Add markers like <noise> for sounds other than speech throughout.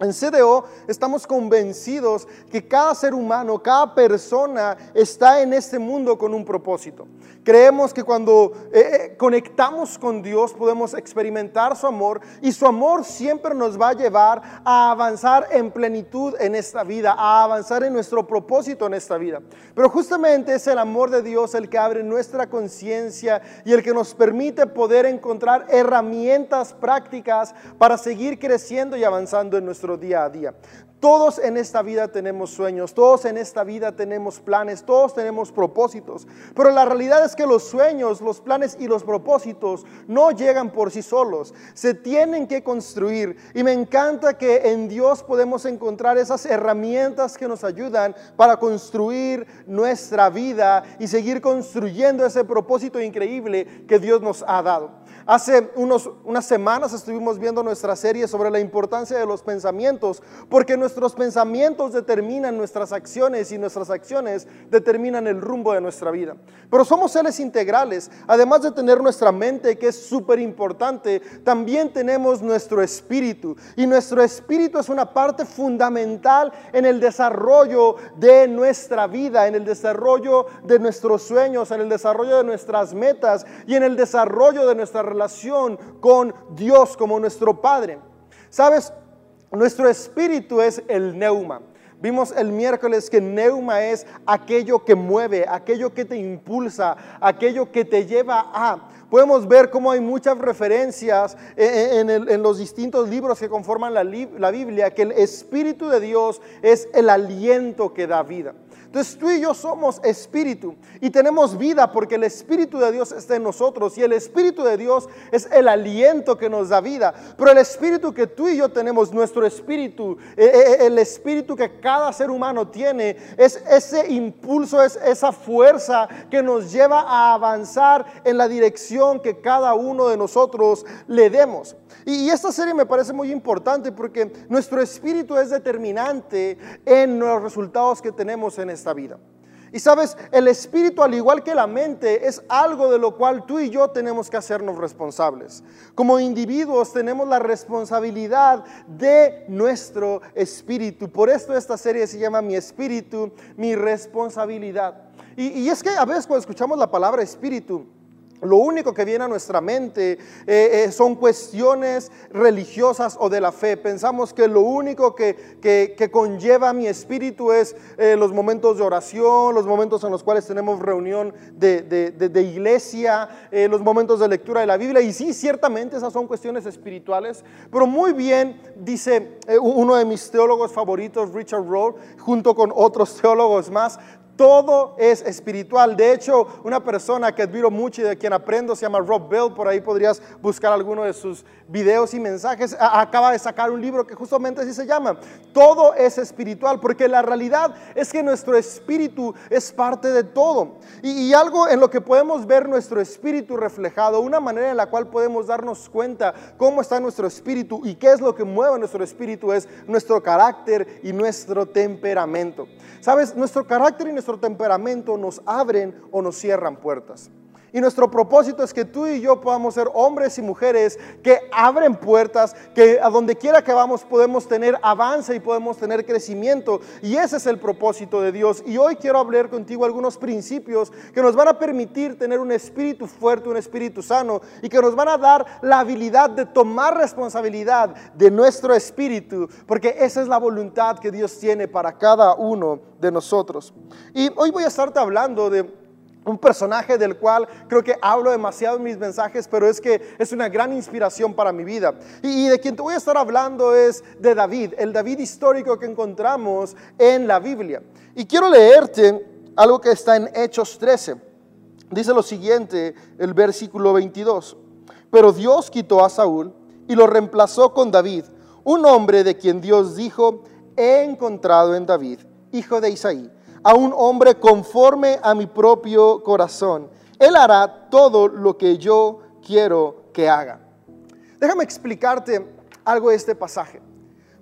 En CDO estamos convencidos que cada ser humano, cada persona está en este mundo con un propósito. Creemos que cuando eh, eh, conectamos con Dios podemos experimentar su amor y su amor siempre nos va a llevar a avanzar en plenitud en esta vida, a avanzar en nuestro propósito en esta vida. Pero justamente es el amor de Dios el que abre nuestra conciencia y el que nos permite poder encontrar herramientas prácticas para seguir creciendo y avanzando en nuestro día a día. Todos en esta vida tenemos sueños, todos en esta vida tenemos planes, todos tenemos propósitos, pero la realidad es que los sueños, los planes y los propósitos no llegan por sí solos, se tienen que construir y me encanta que en Dios podemos encontrar esas herramientas que nos ayudan para construir nuestra vida y seguir construyendo ese propósito increíble que Dios nos ha dado. Hace unos, unas semanas estuvimos viendo nuestra serie sobre la importancia de los pensamientos, porque nuestros pensamientos determinan nuestras acciones y nuestras acciones determinan el rumbo de nuestra vida. Pero somos seres integrales, además de tener nuestra mente, que es súper importante, también tenemos nuestro espíritu. Y nuestro espíritu es una parte fundamental en el desarrollo de nuestra vida, en el desarrollo de nuestros sueños, en el desarrollo de nuestras metas y en el desarrollo de nuestra relación relación con Dios como nuestro Padre. ¿Sabes? Nuestro espíritu es el neuma. Vimos el miércoles que neuma es aquello que mueve, aquello que te impulsa, aquello que te lleva a. Podemos ver cómo hay muchas referencias en, los distintos libros que conforman la, la Biblia, que el Espíritu de Dios es el aliento que da vida. Entonces tú y yo somos espíritu y tenemos vida porque el Espíritu de Dios está en nosotros y el Espíritu de Dios es el aliento que nos da vida. Pero el Espíritu que tú y yo tenemos, nuestro Espíritu, eh, eh, eh, el Espíritu que cada ser humano tiene, es ese impulso, es esa fuerza que nos lleva a avanzar en la dirección que cada uno de nosotros le demos. Y esta serie me parece muy importante porque nuestro espíritu es determinante en los resultados que tenemos en esta vida. Y sabes, el espíritu, al igual que la mente, es algo de lo cual tú y yo tenemos que hacernos responsables. Como individuos tenemos la responsabilidad de nuestro espíritu. Por esto esta serie se llama Mi espíritu, mi responsabilidad. Y, es que a veces cuando escuchamos la palabra espíritu, lo único que viene a nuestra mente eh, eh, son cuestiones religiosas o de la fe. Pensamos que lo único que, que, conlleva mi espíritu es eh, los momentos de oración, los momentos en los cuales tenemos reunión de, de, de, iglesia, los momentos de lectura de la Biblia. Y sí, ciertamente esas son cuestiones espirituales, pero muy bien dice uno de mis teólogos favoritos, Richard Rohr, junto con otros <laughs> teólogos más, todo es espiritual. De hecho, una persona que admiro mucho y de quien aprendo se llama Rob Bell. Por ahí podrías buscar alguno de sus videos y mensajes. Acaba de sacar un libro que justamente así se llama. Todo es espiritual porque la realidad es que nuestro espíritu es parte de todo. Y, algo en lo que podemos ver nuestro espíritu reflejado, una manera en la cual podemos darnos cuenta cómo está nuestro espíritu y qué es lo que mueve nuestro espíritu es nuestro carácter y nuestro temperamento. Sabes, nuestro carácter y nuestro temperamento nos abren o nos cierran puertas. Y nuestro propósito es que tú y yo podamos ser hombres y mujeres que abren puertas, que a donde quiera que vamos podemos tener avance y podemos tener crecimiento. Y ese es el propósito de Dios. Y hoy quiero hablar contigo algunos principios que nos van a permitir tener un espíritu fuerte, un espíritu sano y que nos van a dar la habilidad de tomar responsabilidad de nuestro espíritu, porque esa es la voluntad que Dios tiene para cada uno de nosotros. Y hoy voy a estarte hablando de un personaje del cual creo que hablo demasiado en mis mensajes, pero es que es una gran inspiración para mi vida. Y, de quien te voy a estar hablando es de David, el David histórico que encontramos en la Biblia. Y quiero leerte algo que está en Hechos 13. Dice lo siguiente, el versículo 22. Pero Dios quitó a Saúl y lo reemplazó con David, un hombre de quien Dios dijo, he encontrado en David, hijo de Isaí a un hombre conforme a mi propio corazón. Él hará todo lo que yo quiero que haga. Déjame explicarte algo de este pasaje.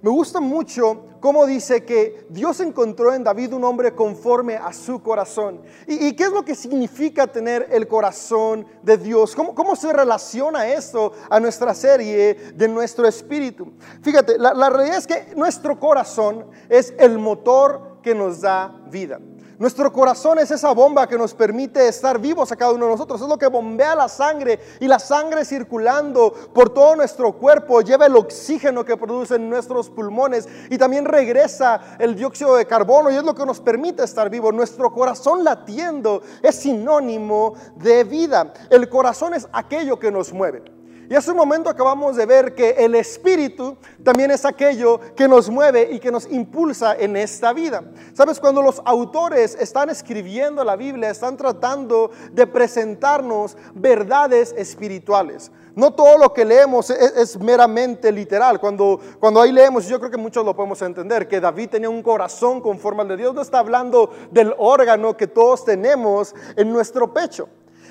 Me gusta mucho cómo dice que Dios encontró en David un hombre conforme a su corazón. ¿Y, qué es lo que significa tener el corazón de Dios? ¿Cómo, cómo se relaciona esto a nuestra serie de nuestro espíritu? Fíjate, la, la realidad es que nuestro corazón es el motor que nos da vida. Nuestro corazón es esa bomba que nos permite estar vivos a cada uno de nosotros. Es lo que bombea la sangre y la sangre circulando por todo nuestro cuerpo lleva el oxígeno que producen nuestros pulmones y también regresa el dióxido de carbono y es lo que nos permite estar vivos. Nuestro corazón latiendo es sinónimo de vida. El corazón es aquello que nos mueve. Y hace un momento acabamos de ver que el Espíritu también es aquello que nos mueve y que nos impulsa en esta vida. Sabes, cuando los autores están escribiendo la Biblia, están tratando de presentarnos verdades espirituales. No todo lo que leemos es, meramente literal. Cuando, cuando ahí leemos, yo creo que muchos lo podemos entender, que David tenía un corazón conforme al de Dios, no está hablando del órgano que todos tenemos en nuestro pecho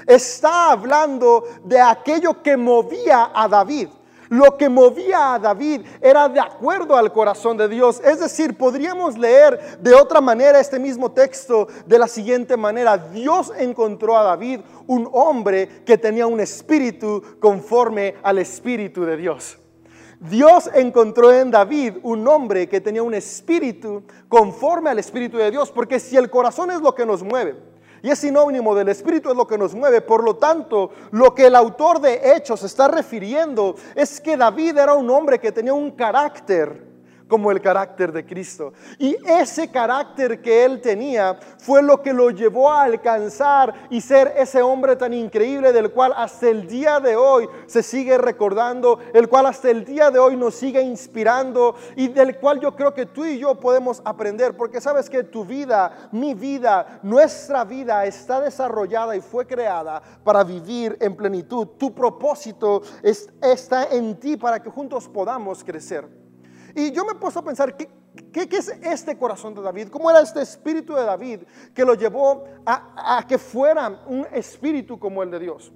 está hablando de aquello que movía a David. Lo que movía a David era de acuerdo al corazón de Dios. Es decir, podríamos leer de otra manera este mismo texto de la siguiente manera. Dios encontró a David un hombre que tenía un espíritu conforme al espíritu de Dios. Dios encontró en David un hombre que tenía un espíritu conforme al espíritu de Dios, porque si el corazón es lo que nos mueve, y es sinónimo del Espíritu, es lo que nos mueve. Por lo tanto, lo que el autor de Hechos está refiriendo es que David era un hombre que tenía un carácter como el carácter de Cristo. Y ese carácter que él tenía fue lo que lo llevó a alcanzar y ser ese hombre tan increíble del cual hasta el día de hoy se sigue recordando, el cual hasta el día de hoy nos sigue inspirando y del cual yo creo que tú y yo podemos aprender, porque sabes que tu vida, mi vida, nuestra vida está desarrollada y fue creada para vivir en plenitud. Tu propósito está en ti para que juntos podamos crecer. Y yo me puesto a pensar, ¿qué, ¿Qué, es este corazón de David? ¿Cómo era este espíritu de David que lo llevó a, que fuera un espíritu como el de Dios?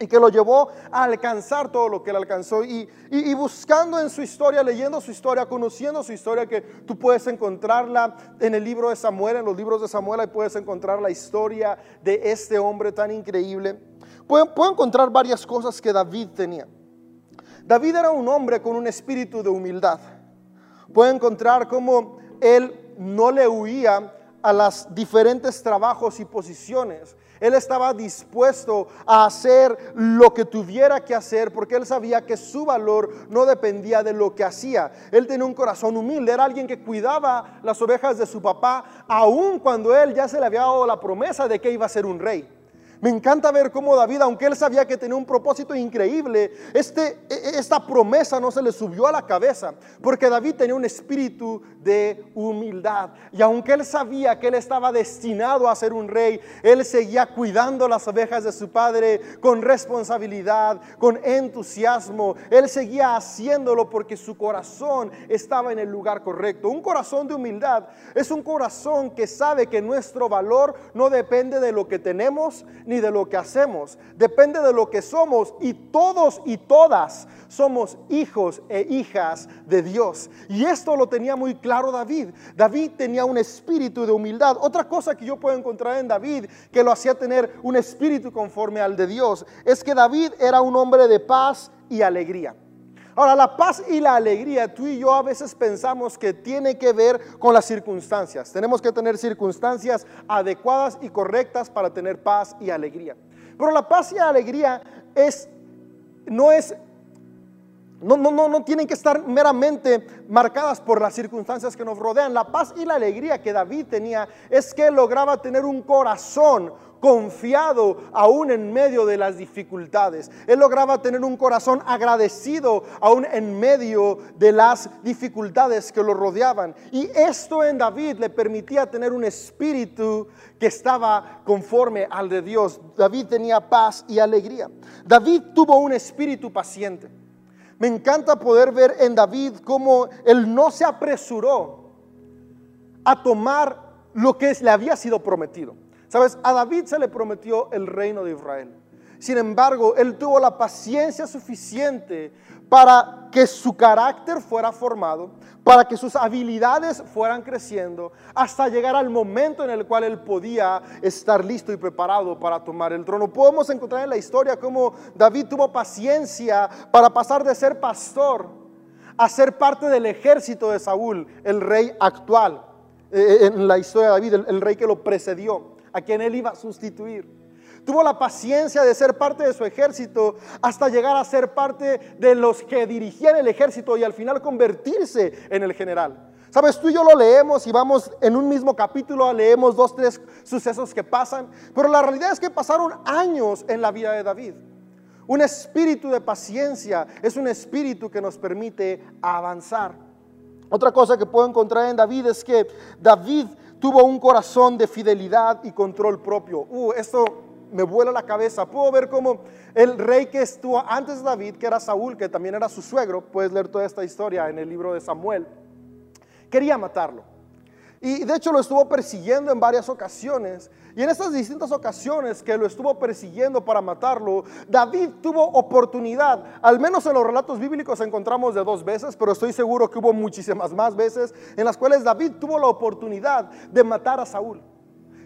Y que lo llevó a alcanzar todo lo que él alcanzó. Y, y, buscando en su historia, leyendo su historia, conociendo su historia, que tú puedes encontrarla en el libro de Samuel, en los libros de Samuel, ahí puedes encontrar la historia de este hombre tan increíble. Puedo, puedo encontrar varias cosas que David tenía. David era un hombre con un espíritu de humildad puede encontrar cómo él no le huía a los diferentes trabajos y posiciones. Él estaba dispuesto a hacer lo que tuviera que hacer porque él sabía que su valor no dependía de lo que hacía. Él tenía un corazón humilde, era alguien que cuidaba las ovejas de su papá, aun cuando él ya se le había dado la promesa de que iba a ser un rey. Me encanta ver cómo David, aunque él sabía que tenía un propósito increíble, este, e, e, esta promesa no se le subió a la cabeza, porque David tenía un espíritu de humildad. Y aunque él sabía que él estaba destinado a ser un rey, él seguía cuidando las ovejas de su padre con responsabilidad, con entusiasmo. Él seguía haciéndolo porque su corazón estaba en el lugar correcto. Un corazón de humildad es un corazón que sabe que nuestro valor no depende de lo que tenemos, ni de lo que hacemos, depende de lo que somos y todos y todas somos hijos e hijas de Dios. Y esto lo tenía muy claro David. David tenía un espíritu de humildad. Otra cosa que yo puedo encontrar en David que lo hacía tener un espíritu conforme al de Dios es que David era un hombre de paz y alegría. Ahora, la paz y la alegría, tú y yo a veces pensamos que tiene que ver con las circunstancias. Tenemos que tener circunstancias adecuadas y correctas para tener paz y alegría. Pero la paz y la alegría es, no es no, no, no, no tienen que estar meramente marcadas por las circunstancias que nos rodean. La paz y la alegría que David tenía es que lograba tener un corazón confiado aún en medio de las dificultades. Él lograba tener un corazón agradecido aún en medio de las dificultades que lo rodeaban. Y esto en David le permitía tener un espíritu que estaba conforme al de Dios. David tenía paz y alegría. David tuvo un espíritu paciente. Me encanta poder ver en David cómo él no se apresuró a tomar lo que le había sido prometido. Sabes, a David se le prometió el reino de Israel. Sin embargo, él tuvo la paciencia suficiente para que su carácter fuera formado, para que sus habilidades fueran creciendo, hasta llegar al momento en el cual él podía estar listo y preparado para tomar el trono. Podemos encontrar en la historia cómo David tuvo paciencia para pasar de ser pastor a ser parte del ejército de Saúl, el rey actual, eh, en la historia de David, el, el rey que lo precedió, a quien él iba a sustituir tuvo la paciencia de ser parte de su ejército hasta llegar a ser parte de los que dirigían el ejército y al final convertirse en el general. Sabes, tú y yo lo leemos y vamos en un mismo capítulo, leemos dos, tres sucesos que pasan, pero la realidad es que pasaron años en la vida de David. Un espíritu de paciencia es un espíritu que nos permite avanzar. Otra cosa que puedo encontrar en David es que David tuvo un corazón de fidelidad y control propio. Uh, esto me vuela la cabeza. Puedo ver cómo el rey que estuvo antes de David, que era Saúl, que también era su suegro, puedes leer toda esta historia en el libro de Samuel, quería matarlo. Y de hecho lo estuvo persiguiendo en varias ocasiones. Y en estas distintas ocasiones que lo estuvo persiguiendo para matarlo, David tuvo oportunidad. Al menos en los relatos bíblicos encontramos de dos veces, pero estoy seguro que hubo muchísimas más veces en las cuales David tuvo la oportunidad de matar a Saúl.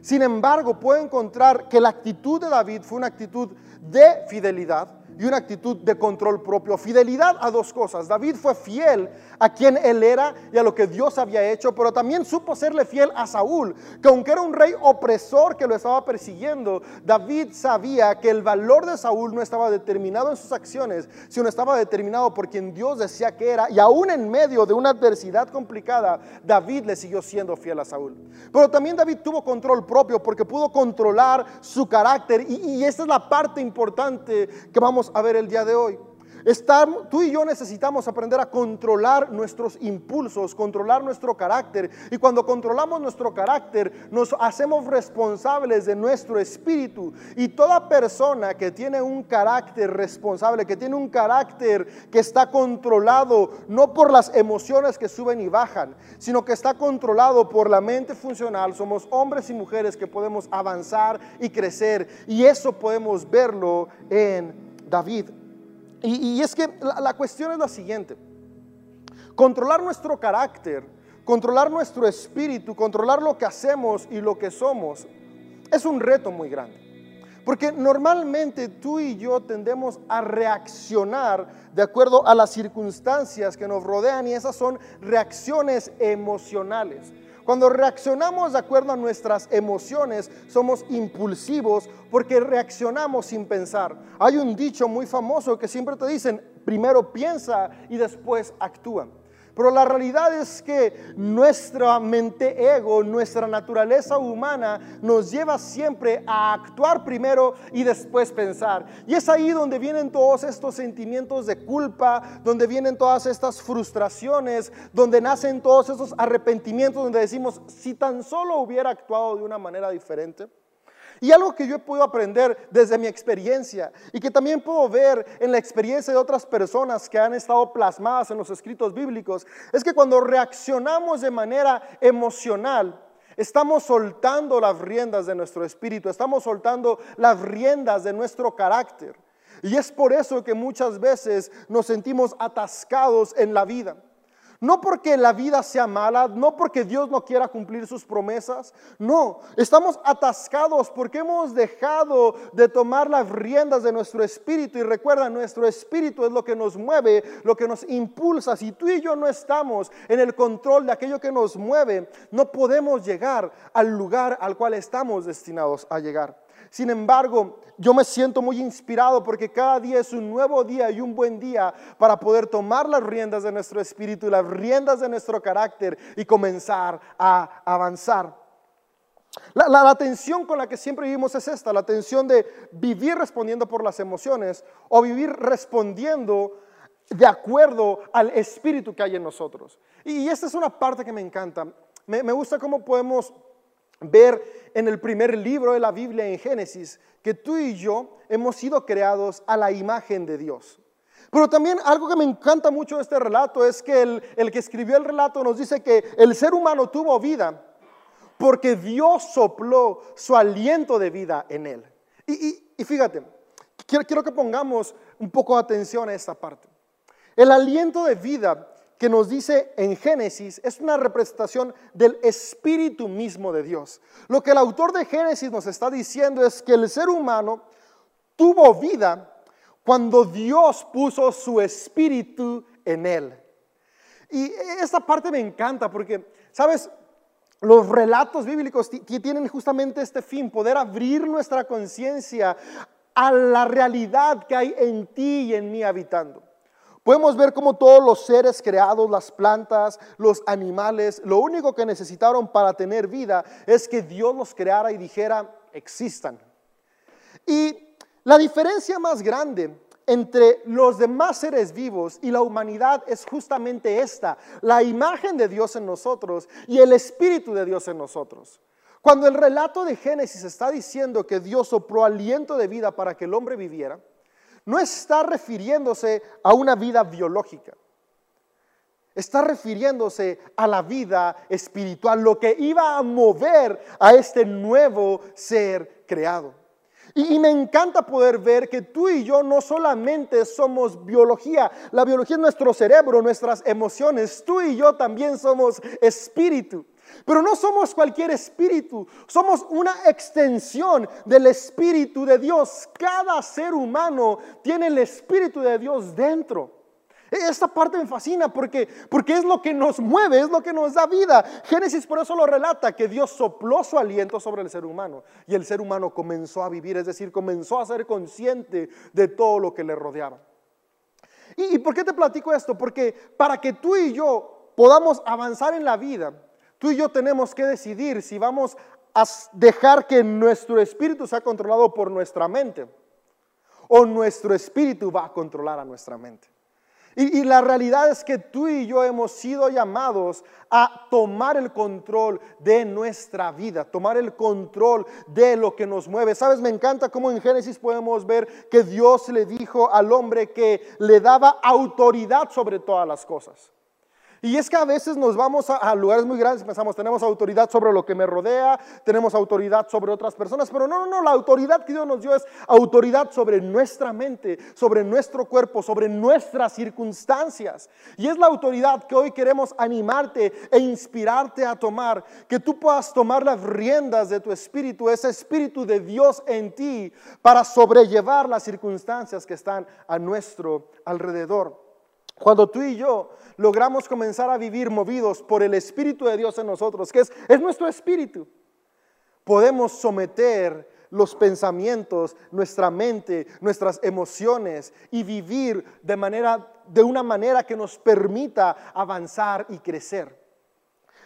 Sin embargo, puedo encontrar que la actitud de David fue una actitud de fidelidad y una actitud de control propio. Fidelidad a dos cosas. David fue fiel a quien él era y a lo que Dios había hecho, pero también supo serle fiel a Saúl, que aunque era un rey opresor que lo estaba persiguiendo, David sabía que el valor de Saúl no estaba determinado en sus acciones, sino estaba determinado por quien Dios decía que era. Y aún en medio de una adversidad complicada, David le siguió siendo fiel a Saúl. Pero también David tuvo control propio porque pudo controlar su carácter y, y esta es la parte importante que vamos a ver el día de hoy tú y yo necesitamos aprender a controlar nuestros impulsos, controlar nuestro carácter. Y cuando controlamos nuestro carácter, nos hacemos responsables de nuestro espíritu. Y toda persona que tiene un carácter responsable, que tiene un carácter que está controlado no por las emociones que suben y bajan, sino que está controlado por la mente funcional, somos hombres y mujeres que podemos avanzar y crecer. Y eso podemos verlo en David. Y, es que la, cuestión es la siguiente. Controlar nuestro carácter, controlar nuestro espíritu, controlar lo que hacemos y lo que somos, es un reto muy grande. Porque normalmente tú y yo tendemos a reaccionar de acuerdo a las circunstancias que nos rodean y esas son reacciones emocionales. Cuando reaccionamos de acuerdo a nuestras emociones, somos impulsivos porque reaccionamos sin pensar. Hay un dicho muy famoso que siempre te dicen, primero piensa y después actúa. Pero la realidad es que nuestra mente ego, nuestra naturaleza humana nos lleva siempre a actuar primero y después pensar. Y es ahí donde vienen todos estos sentimientos de culpa, donde vienen todas estas frustraciones, donde nacen todos esos arrepentimientos, donde decimos, si tan solo hubiera actuado de una manera diferente. Y algo que yo he podido aprender desde mi experiencia y que también puedo ver en la experiencia de otras personas que han estado plasmadas en los escritos bíblicos, es que cuando reaccionamos de manera emocional, Estamos soltando las riendas de nuestro espíritu, estamos soltando las riendas de nuestro carácter. Y es por eso que muchas veces nos sentimos atascados en la vida. No porque la vida sea mala, no porque Dios no quiera cumplir sus promesas, no, estamos atascados porque hemos dejado de tomar las riendas de nuestro espíritu y recuerda, nuestro espíritu es lo que nos mueve, lo que nos impulsa. Si tú y yo no estamos en el control de aquello que nos mueve, no podemos llegar al lugar al cual estamos destinados a llegar. Sin embargo, yo me siento muy inspirado porque cada día es un nuevo día y un buen día para poder tomar las riendas de nuestro espíritu y las riendas de nuestro carácter y comenzar a avanzar. La, la, tensión con la que siempre vivimos es esta, la tensión de vivir respondiendo por las emociones o vivir respondiendo de acuerdo al espíritu que hay en nosotros. Y, esta es una parte que me encanta. Me, me gusta cómo podemos ver en el primer libro de la Biblia, en Génesis, que tú y yo hemos sido creados a la imagen de Dios. Pero también algo que me encanta mucho de este relato es que el, que escribió el relato nos dice que el ser humano tuvo vida porque Dios sopló su aliento de vida en él. Y, fíjate, quiero, quiero que pongamos un poco de atención a esta parte. El aliento de vida que nos dice en Génesis es una representación del espíritu mismo de Dios. Lo que el autor de Génesis nos está diciendo es que el ser humano tuvo vida cuando Dios puso su espíritu en él. Y esta parte me encanta porque, ¿sabes? Los relatos bíblicos tienen justamente este fin, poder abrir nuestra conciencia a la realidad que hay en ti y en mí habitando. Podemos ver cómo todos los seres creados, las plantas, los animales, lo único que necesitaron para tener vida es que Dios los creara y dijera, existan. Y la diferencia más grande entre los demás seres vivos y la humanidad es justamente esta, la imagen de Dios en nosotros y el Espíritu de Dios en nosotros. Cuando el relato de Génesis está diciendo que Dios sopló aliento de vida para que el hombre viviera, no está refiriéndose a una vida biológica. Está refiriéndose a la vida espiritual, lo que iba a mover a este nuevo ser creado. Y, me encanta poder ver que tú y yo no solamente somos biología, la biología es nuestro cerebro, nuestras emociones, tú y yo también somos espíritu. Pero no somos cualquier espíritu, somos una extensión del espíritu de Dios. Cada ser humano tiene el espíritu de Dios dentro. Esta parte me fascina porque, porque es lo que nos mueve, es lo que nos da vida. Génesis por eso lo relata, que Dios sopló su aliento sobre el ser humano y el ser humano comenzó a vivir, es decir, comenzó a ser consciente de todo lo que le rodeaba. ¿Y, y por qué te platico esto? Porque para que tú y yo podamos avanzar en la vida, Tú y yo tenemos que decidir si vamos a dejar que nuestro espíritu sea controlado por nuestra mente o nuestro espíritu va a controlar a nuestra mente. Y, la realidad es que tú y yo hemos sido llamados a tomar el control de nuestra vida, tomar el control de lo que nos mueve. Sabes, me encanta cómo en Génesis podemos ver que Dios le dijo al hombre que le daba autoridad sobre todas las cosas. Y es que a veces nos vamos a, lugares muy grandes y pensamos, tenemos autoridad sobre lo que me rodea, tenemos autoridad sobre otras personas, pero no, no, no, la autoridad que Dios nos dio es autoridad sobre nuestra mente, sobre nuestro cuerpo, sobre nuestras circunstancias. Y es la autoridad que hoy queremos animarte e inspirarte a tomar, que tú puedas tomar las riendas de tu espíritu, ese espíritu de Dios en ti, para sobrellevar las circunstancias que están a nuestro alrededor. Cuando tú y yo logramos comenzar a vivir movidos por el Espíritu de Dios en nosotros, que es, es nuestro espíritu, podemos someter los pensamientos, nuestra mente, nuestras emociones y vivir de, manera, de una manera que nos permita avanzar y crecer.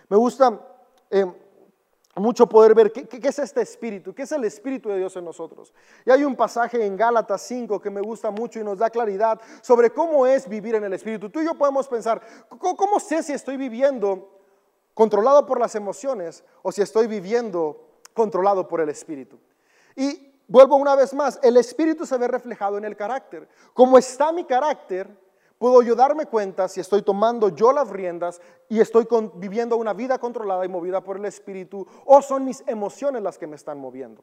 Me gusta eh, mucho poder ver qué, es este espíritu, qué es el espíritu de Dios en nosotros. Y hay un pasaje en Gálatas 5 que me gusta mucho y nos da claridad sobre cómo es vivir en el espíritu. Tú y yo podemos pensar, ¿cómo, sé si estoy viviendo controlado por las emociones o si estoy viviendo controlado por el espíritu? Y vuelvo una vez más, el espíritu se ve reflejado en el carácter. Como está mi carácter, Puedo yo darme cuenta si estoy tomando yo las riendas y estoy viviendo una vida controlada y movida por el Espíritu o son mis emociones las que me están moviendo.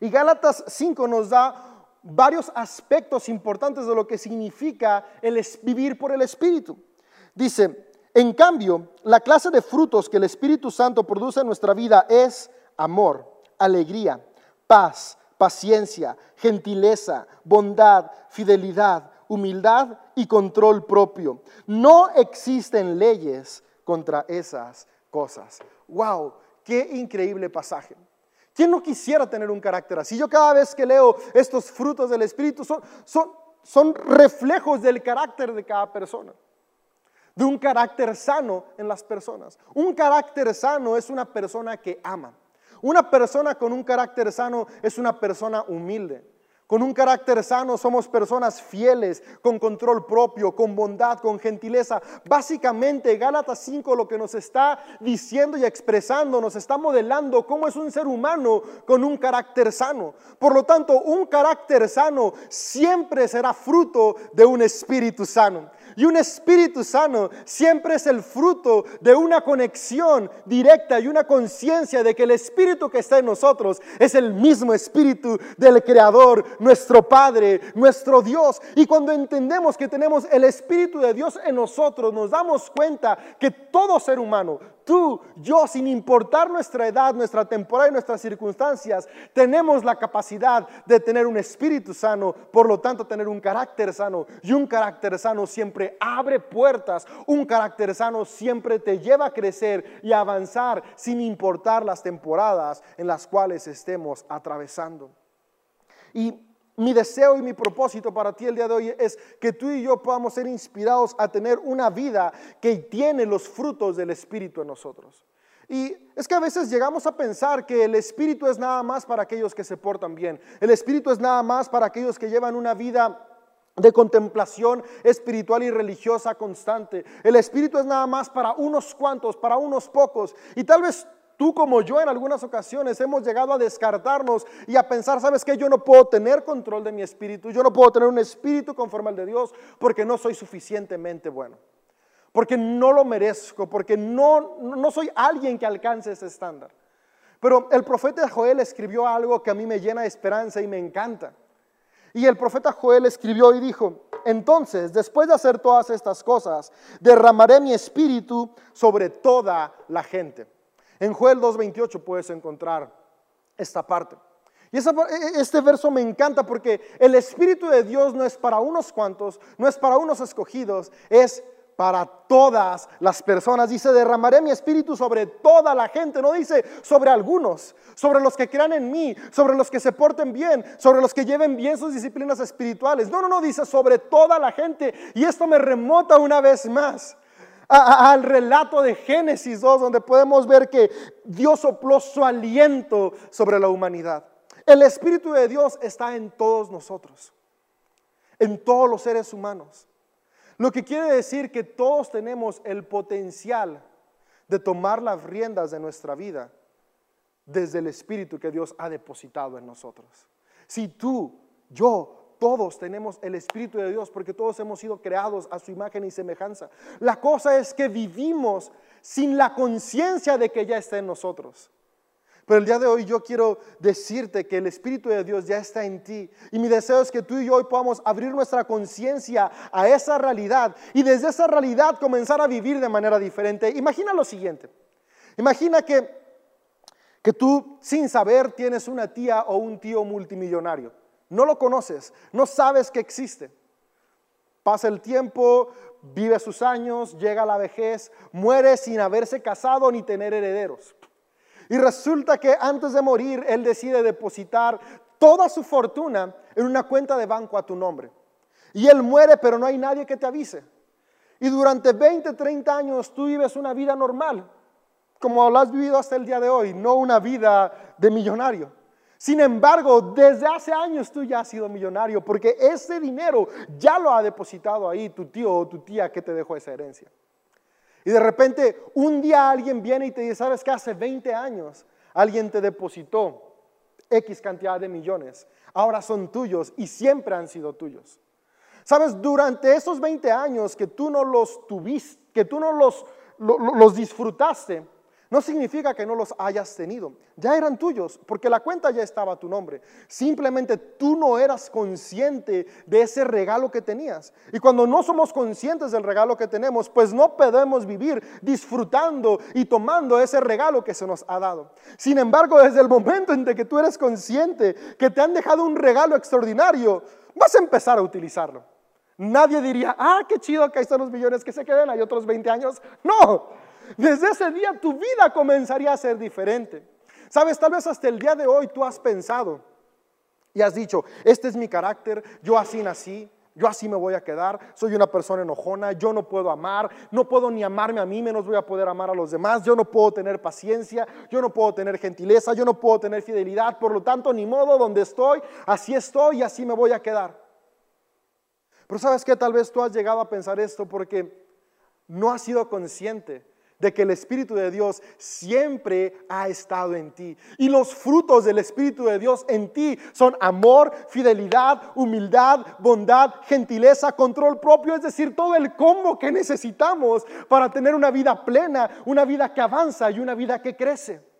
Y Gálatas 5 nos da varios aspectos importantes de lo que significa el vivir por el Espíritu. Dice, en cambio, la clase de frutos que el Espíritu Santo produce en nuestra vida es amor, alegría, paz, paciencia, gentileza, bondad, fidelidad humildad y control propio. No existen leyes contra esas cosas. ¡Wow! ¡Qué increíble pasaje! ¿Quién no quisiera tener un carácter así? Yo cada vez que leo estos frutos del Espíritu son, son, son reflejos del carácter de cada persona de un carácter sano en las personas. Un carácter sano es una persona que ama. Una persona con un carácter sano es una persona humilde. Con un carácter sano somos personas fieles, con control propio, con bondad, con gentileza. Básicamente Gálatas 5 lo que nos está diciendo y expresando, nos está modelando cómo es un ser humano con un carácter sano. Por lo tanto, un carácter sano siempre será fruto de un espíritu sano. Y un espíritu sano siempre es el fruto de una conexión directa y una conciencia de que el espíritu que está en nosotros es el mismo espíritu del Creador nuestro Padre, nuestro Dios. Y cuando entendemos que tenemos el Espíritu de Dios en nosotros, nos damos cuenta que todo ser humano, tú, yo, sin importar nuestra edad, nuestra temporada y nuestras circunstancias, tenemos la capacidad de tener un espíritu sano, por lo tanto tener un carácter sano. Y un carácter sano siempre abre puertas, un carácter sano siempre te lleva a crecer y a avanzar sin importar las temporadas en las cuales estemos atravesando. Y mi deseo y mi propósito para ti el día de hoy es que tú y yo podamos ser inspirados a tener una vida que tiene los frutos del Espíritu en nosotros. Y es que a veces llegamos a pensar que el Espíritu es nada más para aquellos que se portan bien. El Espíritu es nada más para aquellos que llevan una vida de contemplación espiritual y religiosa constante. El Espíritu es nada más para unos cuantos, para unos pocos. Y tal vez Tú como yo en algunas ocasiones hemos llegado a descartarnos y a pensar, ¿sabes qué? Yo no puedo tener control de mi espíritu, yo no puedo tener un espíritu conforme al de Dios porque no soy suficientemente bueno, porque no lo merezco, porque no, no soy alguien que alcance ese estándar. Pero el profeta Joel escribió algo que a mí me llena de esperanza y me encanta. Y el profeta Joel escribió y dijo, entonces, después de hacer todas estas cosas, derramaré mi espíritu sobre toda la gente. En Joel 2.28 puedes encontrar esta parte. Y e, e, este verso me encanta porque el Espíritu de Dios no es para unos cuantos, no es para unos escogidos, es para todas las personas. Dice, derramaré mi espíritu sobre toda la gente. No dice sobre algunos, sobre los que crean en mí, sobre los que se porten bien, sobre los que lleven bien sus disciplinas espirituales. No, no, no, dice sobre toda la gente. Y esto me remota una vez más al relato de Génesis 2, donde podemos ver que Dios sopló su aliento sobre la humanidad. El Espíritu de Dios está en todos nosotros, en todos los seres humanos. Lo que quiere decir que todos tenemos el potencial de tomar las riendas de nuestra vida desde el Espíritu que Dios ha depositado en nosotros. Si tú, yo, todos tenemos el Espíritu de Dios porque todos hemos sido creados a su imagen y semejanza. La cosa es que vivimos sin la conciencia de que ya está en nosotros. Pero el día de hoy yo quiero decirte que el Espíritu de Dios ya está en ti. Y mi deseo es que tú y yo hoy podamos abrir nuestra conciencia a esa realidad y desde esa realidad comenzar a vivir de manera diferente. Imagina lo siguiente. Imagina que, que tú sin saber tienes una tía o un tío multimillonario no lo conoces, no sabes que existe. Pasa el tiempo, vive sus años, llega a la vejez, muere sin haberse casado ni tener herederos. Y resulta que antes de morir, él decide depositar toda su fortuna en una cuenta de banco a tu nombre. Y él muere, pero no hay nadie que te avise. Y durante 20, 30 años tú vives una vida normal, como lo has vivido hasta el día de hoy, no una vida de millonario. Sin embargo, desde hace años tú ya has sido millonario porque ese dinero ya lo ha depositado ahí tu tío o tu tía que te dejó esa herencia. Y de repente un día alguien viene y te dice, ¿sabes qué? Hace 20 años alguien te depositó X cantidad de millones. Ahora son tuyos y siempre han sido tuyos. Sabes, durante esos 20 años que tú no los tuviste, que tú no los, los disfrutaste, no significa que no los hayas tenido. Ya eran tuyos, porque la cuenta ya estaba a tu nombre. Simplemente tú no eras consciente de ese regalo que tenías. Y cuando no somos conscientes del regalo que tenemos, pues no podemos vivir disfrutando y tomando ese regalo que se nos ha dado. Sin embargo, desde el momento en que tú eres consciente que te han dejado un regalo extraordinario, vas a empezar a utilizarlo. Nadie diría, ah, qué chido que ahí están los millones que se queden, hay otros 20 años. No, desde ese día tu vida comenzaría a ser diferente. Sabes, tal vez hasta el día de hoy tú has pensado y has dicho, este es mi carácter, yo así nací, yo así me voy a quedar, soy una persona enojona, yo no puedo amar, no puedo ni amarme a mí, menos voy a poder amar a los demás, yo no puedo tener paciencia, yo no puedo tener gentileza, yo no puedo tener fidelidad, por lo tanto, ni modo, donde estoy, así estoy y así me voy a quedar. Pero sabes que tal vez tú has llegado a pensar esto porque no has sido consciente de que el Espíritu de Dios siempre ha estado en ti. Y los frutos del Espíritu de Dios en ti son amor, fidelidad, humildad, bondad, gentileza, control propio, es decir, todo el combo que necesitamos para tener una vida plena, una vida que avanza y una vida que crece.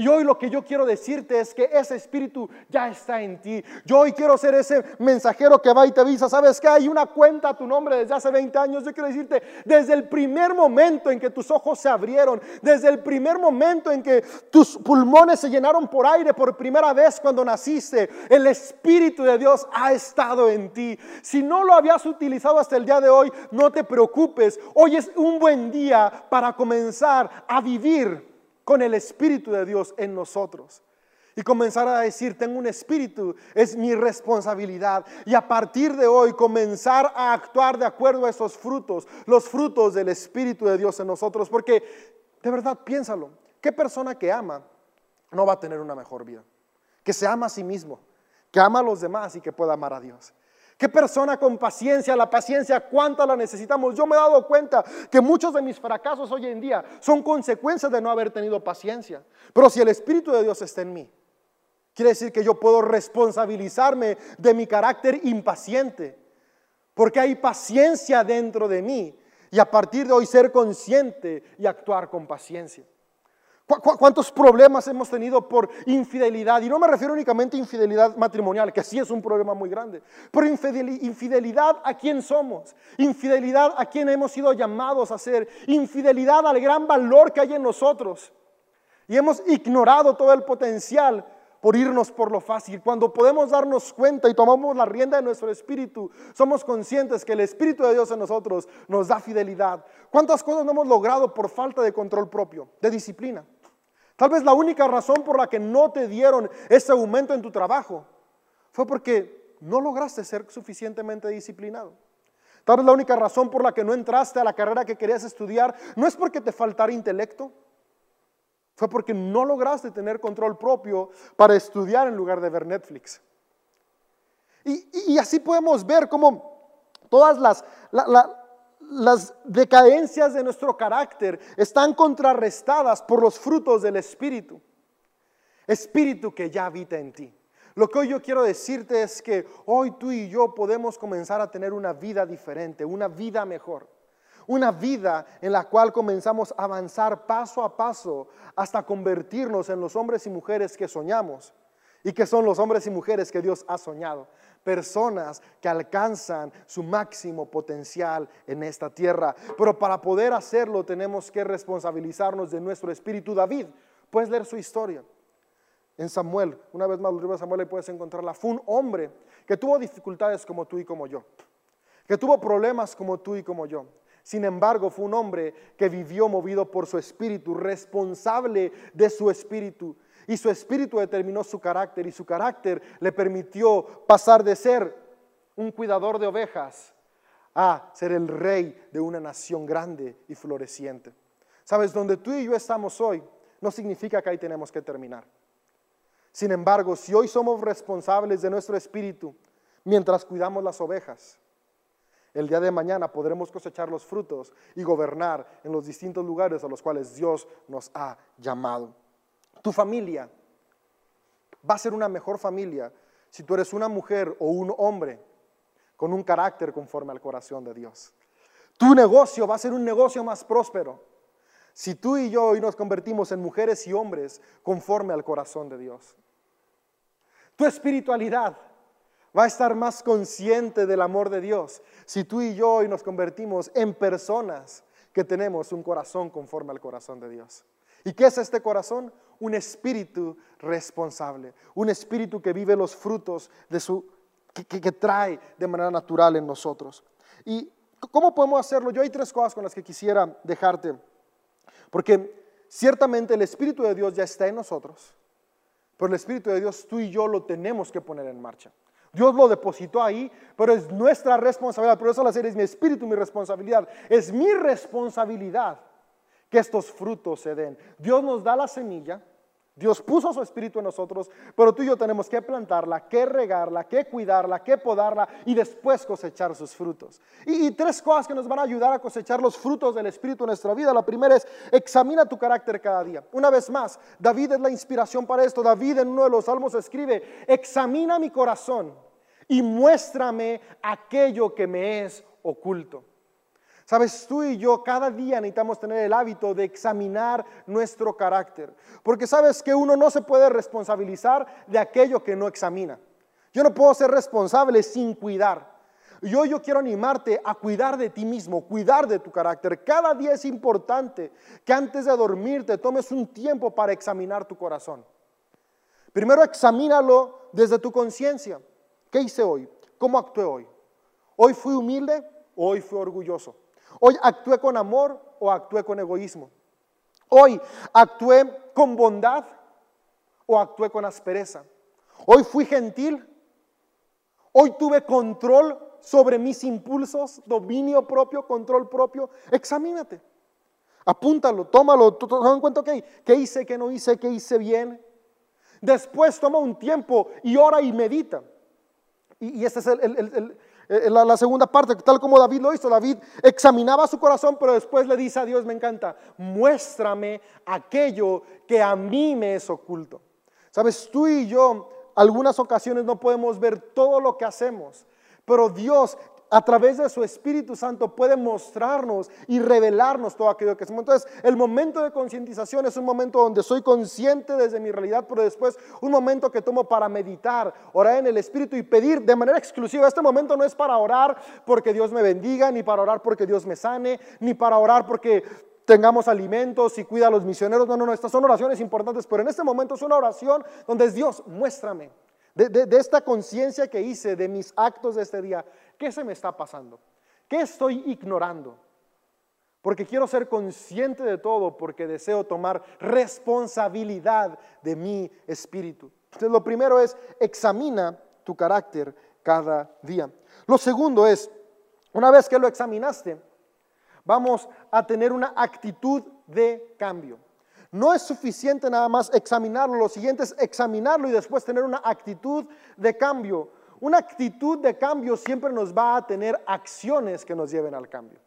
Y hoy lo que yo quiero decirte es que ese espíritu ya está en ti. Yo hoy quiero ser ese mensajero que va y te avisa, ¿sabes que Hay una cuenta a tu nombre desde hace 20 años. Yo quiero decirte, desde el primer momento en que tus ojos se abrieron, desde el primer momento en que tus pulmones se llenaron por aire por primera vez cuando naciste, el Espíritu de Dios ha estado en ti. Si no lo habías utilizado hasta el día de hoy, no te preocupes. Hoy es un buen día para comenzar a vivir con el Espíritu de Dios en nosotros. Y comenzar a decir, tengo un espíritu, es mi responsabilidad. Y a partir de hoy comenzar a actuar de acuerdo a esos frutos, los frutos del Espíritu de Dios en nosotros. Porque de verdad piénsalo, ¿qué persona que ama no va a tener una mejor vida? Que se ama a sí mismo, que ama a los demás y que pueda amar a Dios. ¿Qué persona con paciencia? La paciencia, ¿cuánta la necesitamos? Yo me he dado cuenta que muchos de mis fracasos hoy en día son consecuencias de no haber tenido paciencia. Pero si el Espíritu de Dios está en mí, quiere decir que yo puedo responsabilizarme de mi carácter impaciente. Porque hay paciencia dentro de mí. Y a partir de hoy ser consciente y actuar con paciencia. ¿Cuántos problemas hemos tenido por infidelidad? Y no me refiero únicamente a infidelidad matrimonial, que sí es un problema muy grande, pero infidelidad a quién somos, infidelidad a quién hemos sido llamados a ser, infidelidad al gran valor que hay en nosotros. Y hemos ignorado todo el potencial por irnos por lo fácil. Cuando podemos darnos cuenta y tomamos la rienda de nuestro espíritu, somos conscientes que el Espíritu de Dios en nosotros nos da fidelidad. ¿Cuántas cosas no hemos logrado por falta de control propio, de disciplina? Tal vez la única razón por la que no te dieron ese aumento en tu trabajo fue porque no lograste ser suficientemente disciplinado. Tal vez la única razón por la que no entraste a la carrera que querías estudiar no es porque te faltara intelecto, fue porque no lograste tener control propio para estudiar en lugar de ver Netflix. Y, así podemos ver cómo todas las, las decadencias de nuestro carácter están contrarrestadas por los frutos del Espíritu. Espíritu que ya habita en ti. Lo que hoy yo quiero decirte es que hoy tú y yo podemos comenzar a tener una vida diferente, una vida mejor. Una vida en la cual comenzamos a avanzar paso a paso hasta convertirnos en los hombres y mujeres que soñamos y que son los hombres y mujeres que Dios ha soñado personas que alcanzan su máximo potencial en esta tierra. Pero para poder hacerlo tenemos que responsabilizarnos de nuestro espíritu. David, puedes leer su historia en Samuel. Una vez más, los Samuel, y puedes encontrarla. Fue un hombre que tuvo dificultades como tú y como yo. Que tuvo problemas como tú y como yo. Sin embargo, fue un hombre que vivió movido por su espíritu, responsable de su espíritu. Y su espíritu determinó su carácter y su carácter le permitió pasar de ser un cuidador de ovejas a ser el rey de una nación grande y floreciente. Sabes, donde tú y yo estamos hoy no significa que ahí tenemos que terminar. Sin embargo, si hoy somos responsables de nuestro espíritu mientras cuidamos las ovejas, el día de mañana podremos cosechar los frutos y gobernar en los distintos lugares a los cuales Dios nos ha llamado. Tu familia va a ser una mejor familia si tú eres una mujer o un hombre con un carácter conforme al corazón de Dios. Tu negocio va a ser un negocio más próspero si tú y yo hoy nos convertimos en mujeres y hombres conforme al corazón de Dios. Tu espiritualidad va a estar más consciente del amor de Dios si tú y yo hoy nos convertimos en personas que tenemos un corazón conforme al corazón de Dios. ¿Y qué es este corazón? Un espíritu responsable, un espíritu que vive los frutos de su, que, trae de manera natural en nosotros. ¿Y cómo podemos hacerlo? Yo hay tres cosas con las que quisiera dejarte, porque ciertamente el Espíritu de Dios ya está en nosotros, pero el Espíritu de Dios tú y yo lo tenemos que poner en marcha. Dios lo depositó ahí, pero es nuestra responsabilidad. Por eso la serie es mi espíritu, mi responsabilidad. Es mi responsabilidad que estos frutos se den. Dios nos da la semilla, Dios puso su espíritu en nosotros, pero tú y yo tenemos que plantarla, que regarla, que cuidarla, que podarla y después cosechar sus frutos. Y, tres cosas que nos van a ayudar a cosechar los frutos del espíritu en nuestra vida. La primera es, examina tu carácter cada día. Una vez más, David es la inspiración para esto. David en uno de los salmos escribe, examina mi corazón y muéstrame aquello que me es oculto. Sabes, tú y yo cada día necesitamos tener el hábito de examinar nuestro carácter. Porque sabes que uno no se puede responsabilizar de aquello que no examina. Yo no puedo ser responsable sin cuidar. Yo, yo quiero animarte a cuidar de ti mismo, cuidar de tu carácter. Cada día es importante que antes de dormir te tomes un tiempo para examinar tu corazón. Primero examínalo desde tu conciencia. ¿Qué hice hoy? ¿Cómo actué hoy? ¿Hoy fui humilde o hoy fui orgulloso? ¿Hoy actué con amor o actué con egoísmo? ¿Hoy actué con bondad o actué con aspereza? ¿Hoy fui gentil? ¿Hoy tuve control sobre mis impulsos, dominio propio, control propio? Examínate. Apúntalo, tómalo, toma en cuenta, ¿qué hice, qué no hice, qué hice bien? Después toma un tiempo y ora y medita. Y, este es la, la, segunda parte, tal como David lo hizo. David examinaba su corazón, pero después le dice a Dios, me encanta, muéstrame aquello que a mí me es oculto. Sabes, tú y yo algunas ocasiones no podemos ver todo lo que hacemos, pero Dios a través de su Espíritu Santo puede mostrarnos y revelarnos todo aquello que hacemos. Entonces, el momento de concientización es un momento donde soy consciente desde mi realidad, pero después un momento que tomo para meditar, orar en el Espíritu y pedir de manera exclusiva. Este momento no es para orar porque Dios me bendiga, ni para orar porque Dios me sane, ni para orar porque tengamos alimentos y cuida a los misioneros. No, no, no, estas son oraciones importantes, pero en este momento es una oración donde es Dios, muéstrame de, de esta conciencia que hice de mis actos de este día. ¿Qué se me está pasando? ¿Qué estoy ignorando? Porque quiero ser consciente de todo, porque deseo tomar responsabilidad de mi espíritu. Entonces, lo primero es, examina tu carácter cada día. Lo segundo es, una vez que lo examinaste, vamos a tener una actitud de cambio. No es suficiente nada más examinarlo, lo siguiente es examinarlo y después tener una actitud de cambio. Una actitud de cambio siempre nos va a tener acciones que nos lleven al cambio.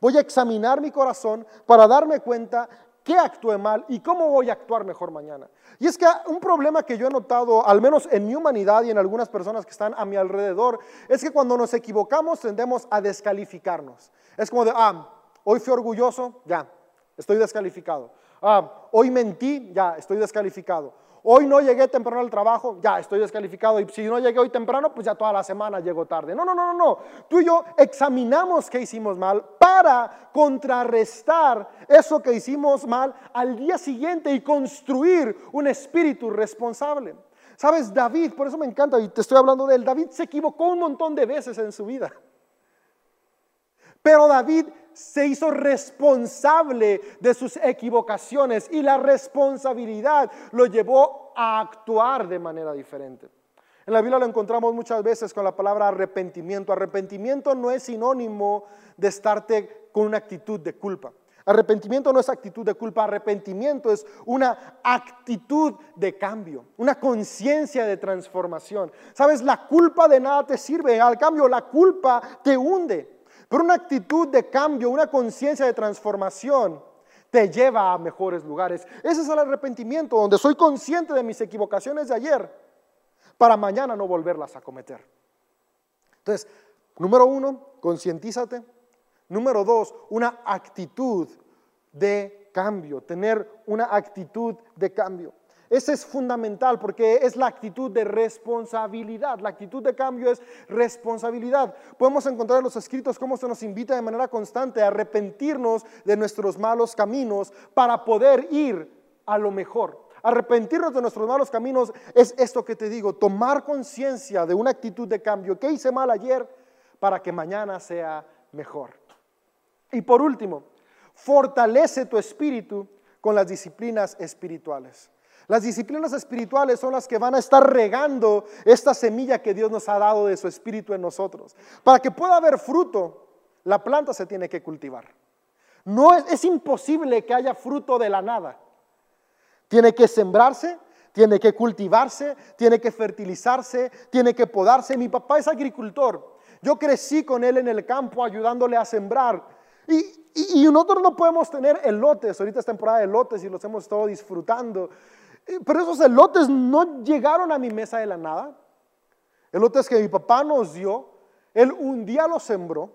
Voy a examinar mi corazón para darme cuenta qué actué mal y cómo voy a actuar mejor mañana. Y es que un problema que yo he notado, al menos en mi humanidad y en algunas personas que están a mi alrededor, es que cuando nos equivocamos tendemos a descalificarnos. Es como de, ah, hoy fui orgulloso, ya, estoy descalificado. Ah, hoy mentí, ya, estoy descalificado. Hoy no llegué temprano al trabajo, ya estoy descalificado. Y si no llegué hoy temprano, pues ya toda la semana llego tarde. No, no, no, no, no. Tú y yo examinamos qué hicimos mal para contrarrestar eso que hicimos mal al día siguiente y construir un espíritu responsable. Sabes, David, por eso me encanta y te estoy hablando de él. David se equivocó un montón de veces en su vida. Pero David se hizo responsable de sus equivocaciones y la responsabilidad lo llevó a actuar de manera diferente. En la Biblia lo encontramos muchas veces con la palabra arrepentimiento. Arrepentimiento no es sinónimo de estarte con una actitud de culpa. Arrepentimiento no es actitud de culpa, arrepentimiento es una actitud de cambio, una conciencia de transformación. Sabes, la culpa de nada te sirve, al cambio la culpa te hunde. Pero una actitud de cambio, una conciencia de transformación te lleva a mejores lugares. Ese es el arrepentimiento, donde soy consciente de mis equivocaciones de ayer para mañana no volverlas a cometer. Entonces, número uno, concientízate. Número dos, una actitud de cambio, tener una actitud de cambio. Ese es fundamental porque es la actitud de responsabilidad. La actitud de cambio es responsabilidad. Podemos encontrar en los escritos cómo se nos invita de manera constante a arrepentirnos de nuestros malos caminos para poder ir a lo mejor. Arrepentirnos de nuestros malos caminos es esto que te digo, tomar conciencia de una actitud de cambio. ¿Qué hice mal ayer para que mañana sea mejor? Y por último, fortalece tu espíritu con las disciplinas espirituales. Las disciplinas espirituales son las que van a estar regando esta semilla que Dios nos ha dado de su espíritu en nosotros. Para que pueda haber fruto, la planta se tiene que cultivar. No es, imposible que haya fruto de la nada. Tiene que sembrarse, tiene que cultivarse, tiene que fertilizarse, tiene que podarse. Mi papá es agricultor. Yo crecí con él en el campo ayudándole a sembrar. Y, y, nosotros no podemos tener elotes. Ahorita es temporada de elotes y los hemos estado disfrutando. Pero esos elotes no llegaron a mi mesa de la nada. Elotes que mi papá nos dio, él un día los sembró,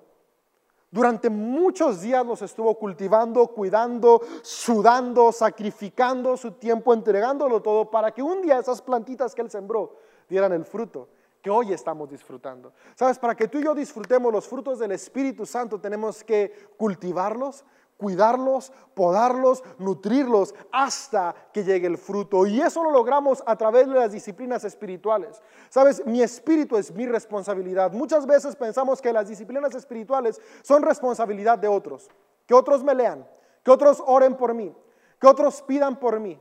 Durante muchos días los estuvo cultivando, cuidando, sudando, sacrificando su tiempo, entregándolo todo para que un día esas plantitas que él sembró dieran el fruto que hoy estamos disfrutando. Sabes, para que tú y yo disfrutemos los frutos del Espíritu Santo tenemos que cultivarlos, cuidarlos, podarlos, nutrirlos hasta que llegue el fruto. Y eso lo logramos a través de las disciplinas espirituales. Sabes, mi espíritu es mi responsabilidad. Muchas veces pensamos que las disciplinas espirituales son responsabilidad de otros. Que otros me lean, que otros oren por mí, que otros pidan por mí.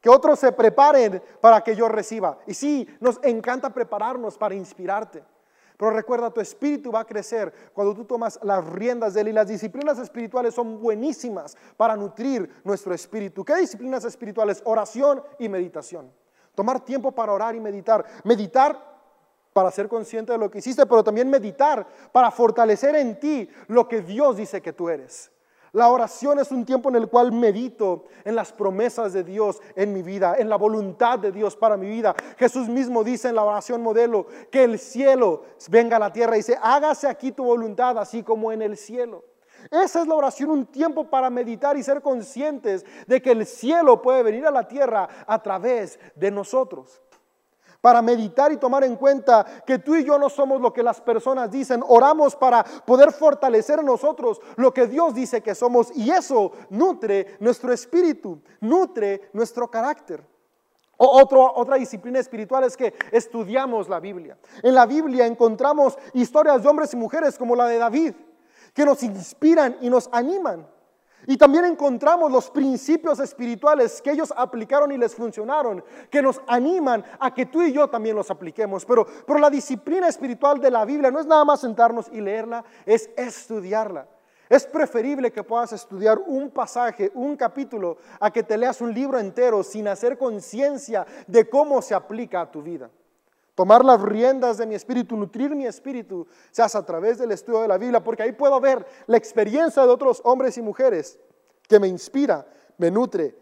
Que otros se preparen para que yo reciba. Y sí, nos encanta prepararnos para inspirarte. Pero recuerda, tu espíritu va a crecer cuando tú tomas las riendas de él y las disciplinas espirituales son buenísimas para nutrir nuestro espíritu. ¿Qué disciplinas espirituales? Oración y meditación. Tomar tiempo para orar y meditar. Meditar para ser consciente de lo que hiciste, pero también meditar para fortalecer en ti lo que Dios dice que tú eres. La oración es un tiempo en el cual medito en las promesas de Dios en mi vida, en la voluntad de Dios para mi vida. Jesús mismo dice en la oración modelo que el cielo venga a la tierra y dice, hágase aquí tu voluntad, así como en el cielo. Esa es la oración, un tiempo para meditar y ser conscientes de que el cielo puede venir a la tierra a través de nosotros para meditar y tomar en cuenta que tú y yo no somos lo que las personas dicen. Oramos para poder fortalecer en nosotros lo que Dios dice que somos y eso nutre nuestro espíritu, nutre nuestro carácter. otra disciplina espiritual es que estudiamos la Biblia. En la Biblia encontramos historias de hombres y mujeres como la de David, que nos inspiran y nos animan. Y también encontramos los principios espirituales que ellos aplicaron y les funcionaron, que nos animan a que tú y yo también los apliquemos. Pero, pero la disciplina espiritual de la Biblia no es nada más sentarnos y leerla, es estudiarla. Es preferible que puedas estudiar un pasaje, un capítulo, a que te leas un libro entero sin hacer conciencia de cómo se aplica a tu vida. Tomar las riendas de mi espíritu, nutrir mi espíritu, se hace a través del estudio de la Biblia, porque ahí puedo ver la experiencia de otros hombres y mujeres que me inspira, me nutre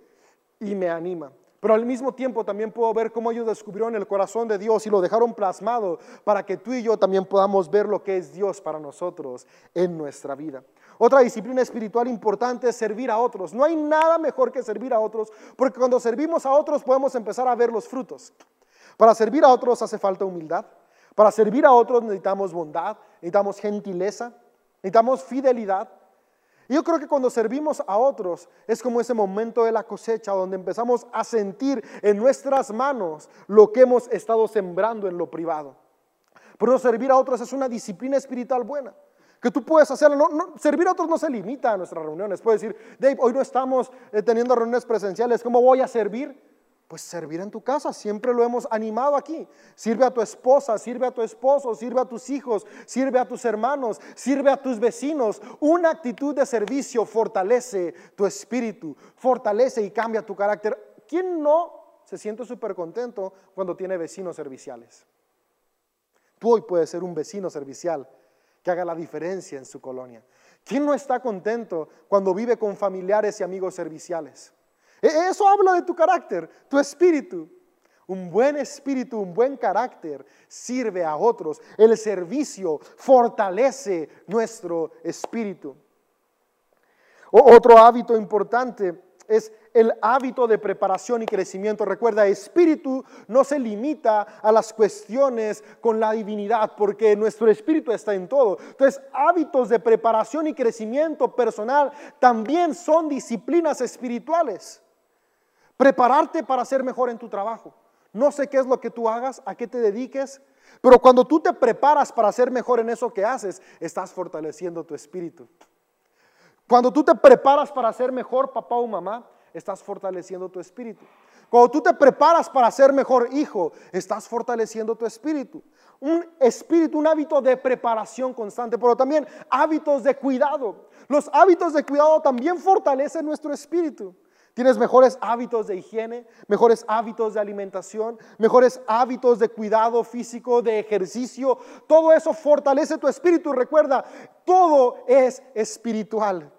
y me anima. Pero al mismo tiempo también puedo ver cómo ellos descubrieron el corazón de Dios y lo dejaron plasmado para que tú y yo también podamos ver lo que es Dios para nosotros en nuestra vida. Otra disciplina espiritual importante es servir a otros. No hay nada mejor que servir a otros, porque cuando servimos a otros podemos empezar a ver los frutos. Para servir a otros hace falta humildad. Para servir a otros necesitamos bondad, necesitamos gentileza, necesitamos fidelidad. Y yo creo que cuando servimos a otros es como ese momento de la cosecha donde empezamos a sentir en nuestras manos lo que hemos estado sembrando en lo privado. Pero servir a otros es una disciplina espiritual buena que tú puedes hacerlo. No, servir a otros no se limita a nuestras reuniones. Puedes decir, Dave, hoy no estamos eh, teniendo reuniones presenciales, ¿cómo voy a servir? Pues servir en tu casa, siempre lo hemos animado aquí. Sirve a tu esposa, sirve a tu esposo, sirve a tus hijos, sirve a tus hermanos, sirve a tus vecinos. Una actitud de servicio fortalece tu espíritu, fortalece y cambia tu carácter. ¿Quién no se siente súper contento cuando tiene vecinos serviciales? Tú hoy puedes ser un vecino servicial que haga la diferencia en su colonia. ¿Quién no está contento cuando vive con familiares y amigos serviciales? E, eso habla de tu carácter, tu espíritu. Un buen espíritu, un buen carácter sirve a otros. El servicio fortalece nuestro espíritu. otro hábito importante es el hábito de preparación y crecimiento. Recuerda, espíritu no se limita a las cuestiones con la divinidad, porque nuestro espíritu está en todo. Entonces, hábitos de preparación y crecimiento personal también son disciplinas espirituales. Prepararte para ser mejor en tu trabajo. No sé qué es lo que tú hagas, a qué te dediques, pero cuando tú te preparas para ser mejor en eso que haces, estás fortaleciendo tu espíritu. Cuando tú te preparas para ser mejor papá o mamá, estás fortaleciendo tu espíritu. Cuando tú te preparas para ser mejor hijo, estás fortaleciendo tu espíritu. Un espíritu, un hábito de preparación constante, pero también hábitos de cuidado. Los hábitos de cuidado también fortalecen nuestro espíritu. Tienes mejores hábitos de higiene, mejores hábitos de alimentación, mejores hábitos de cuidado físico, de ejercicio. Todo eso fortalece tu espíritu. Recuerda, todo es espiritual.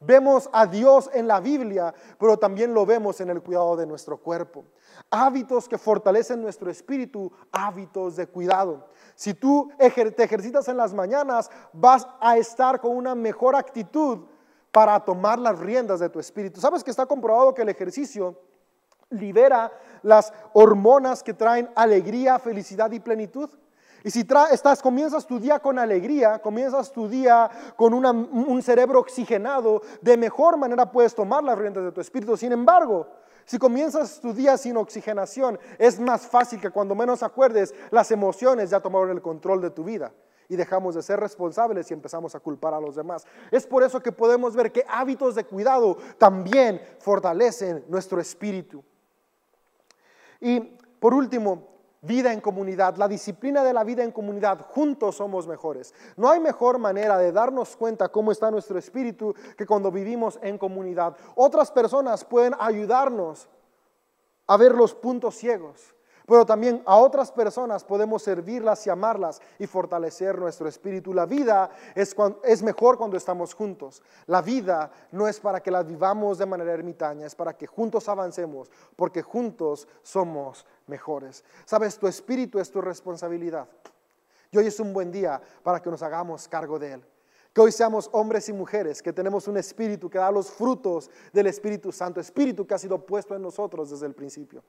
Vemos a Dios en la Biblia, pero también lo vemos en el cuidado de nuestro cuerpo. Hábitos que fortalecen nuestro espíritu, hábitos de cuidado. Si tú te ejercitas en las mañanas, vas a estar con una mejor actitud para tomar las riendas de tu espíritu. ¿Sabes que está comprobado que el ejercicio libera las hormonas que traen alegría, felicidad y plenitud? Y si estás, comienzas tu día con alegría, comienzas tu día con un cerebro oxigenado, de mejor manera puedes tomar las riendas de tu espíritu. Sin embargo, si comienzas tu día sin oxigenación, es más fácil que cuando menos acuerdes, las emociones ya tomaron el control de tu vida y dejamos de ser responsables y empezamos a culpar a los demás. Es por eso que podemos ver que hábitos de cuidado también fortalecen nuestro espíritu. Y por último, vida en comunidad, la disciplina de la vida en comunidad, juntos somos mejores. No hay mejor manera de darnos cuenta cómo está nuestro espíritu que cuando vivimos en comunidad. Otras personas pueden ayudarnos a ver los puntos ciegos pero también a otras personas podemos servirlas y amarlas y fortalecer nuestro espíritu. La vida es, mejor cuando estamos juntos. La vida no es para que la vivamos de manera ermitaña, es para que juntos avancemos, porque juntos somos mejores. Sabes, tu espíritu es tu responsabilidad. Y hoy es un buen día para que nos hagamos cargo de él. Que hoy seamos hombres y mujeres, que tenemos un espíritu que da los frutos del Espíritu Santo, espíritu que ha sido puesto en nosotros desde el principio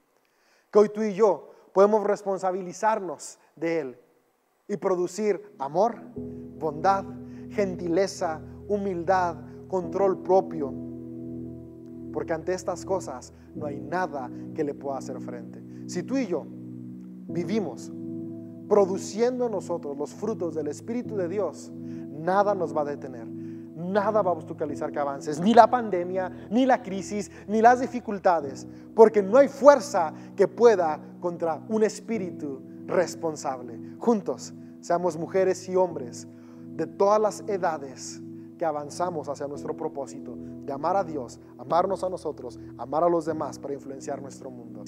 que hoy tú y yo podemos responsabilizarnos de Él y producir amor, bondad, gentileza, humildad, control propio. Porque ante estas cosas no hay nada que le pueda hacer frente. Si tú y yo vivimos produciendo en nosotros los frutos del Espíritu de Dios, nada nos va a detener nada va a obstaculizar que avances, ni la pandemia, ni la crisis, ni las dificultades, porque no hay fuerza que pueda contra un espíritu responsable. Juntos, seamos mujeres y hombres de todas las edades que avanzamos hacia nuestro propósito de amar a Dios, amarnos a nosotros, amar a los demás para influenciar nuestro mundo.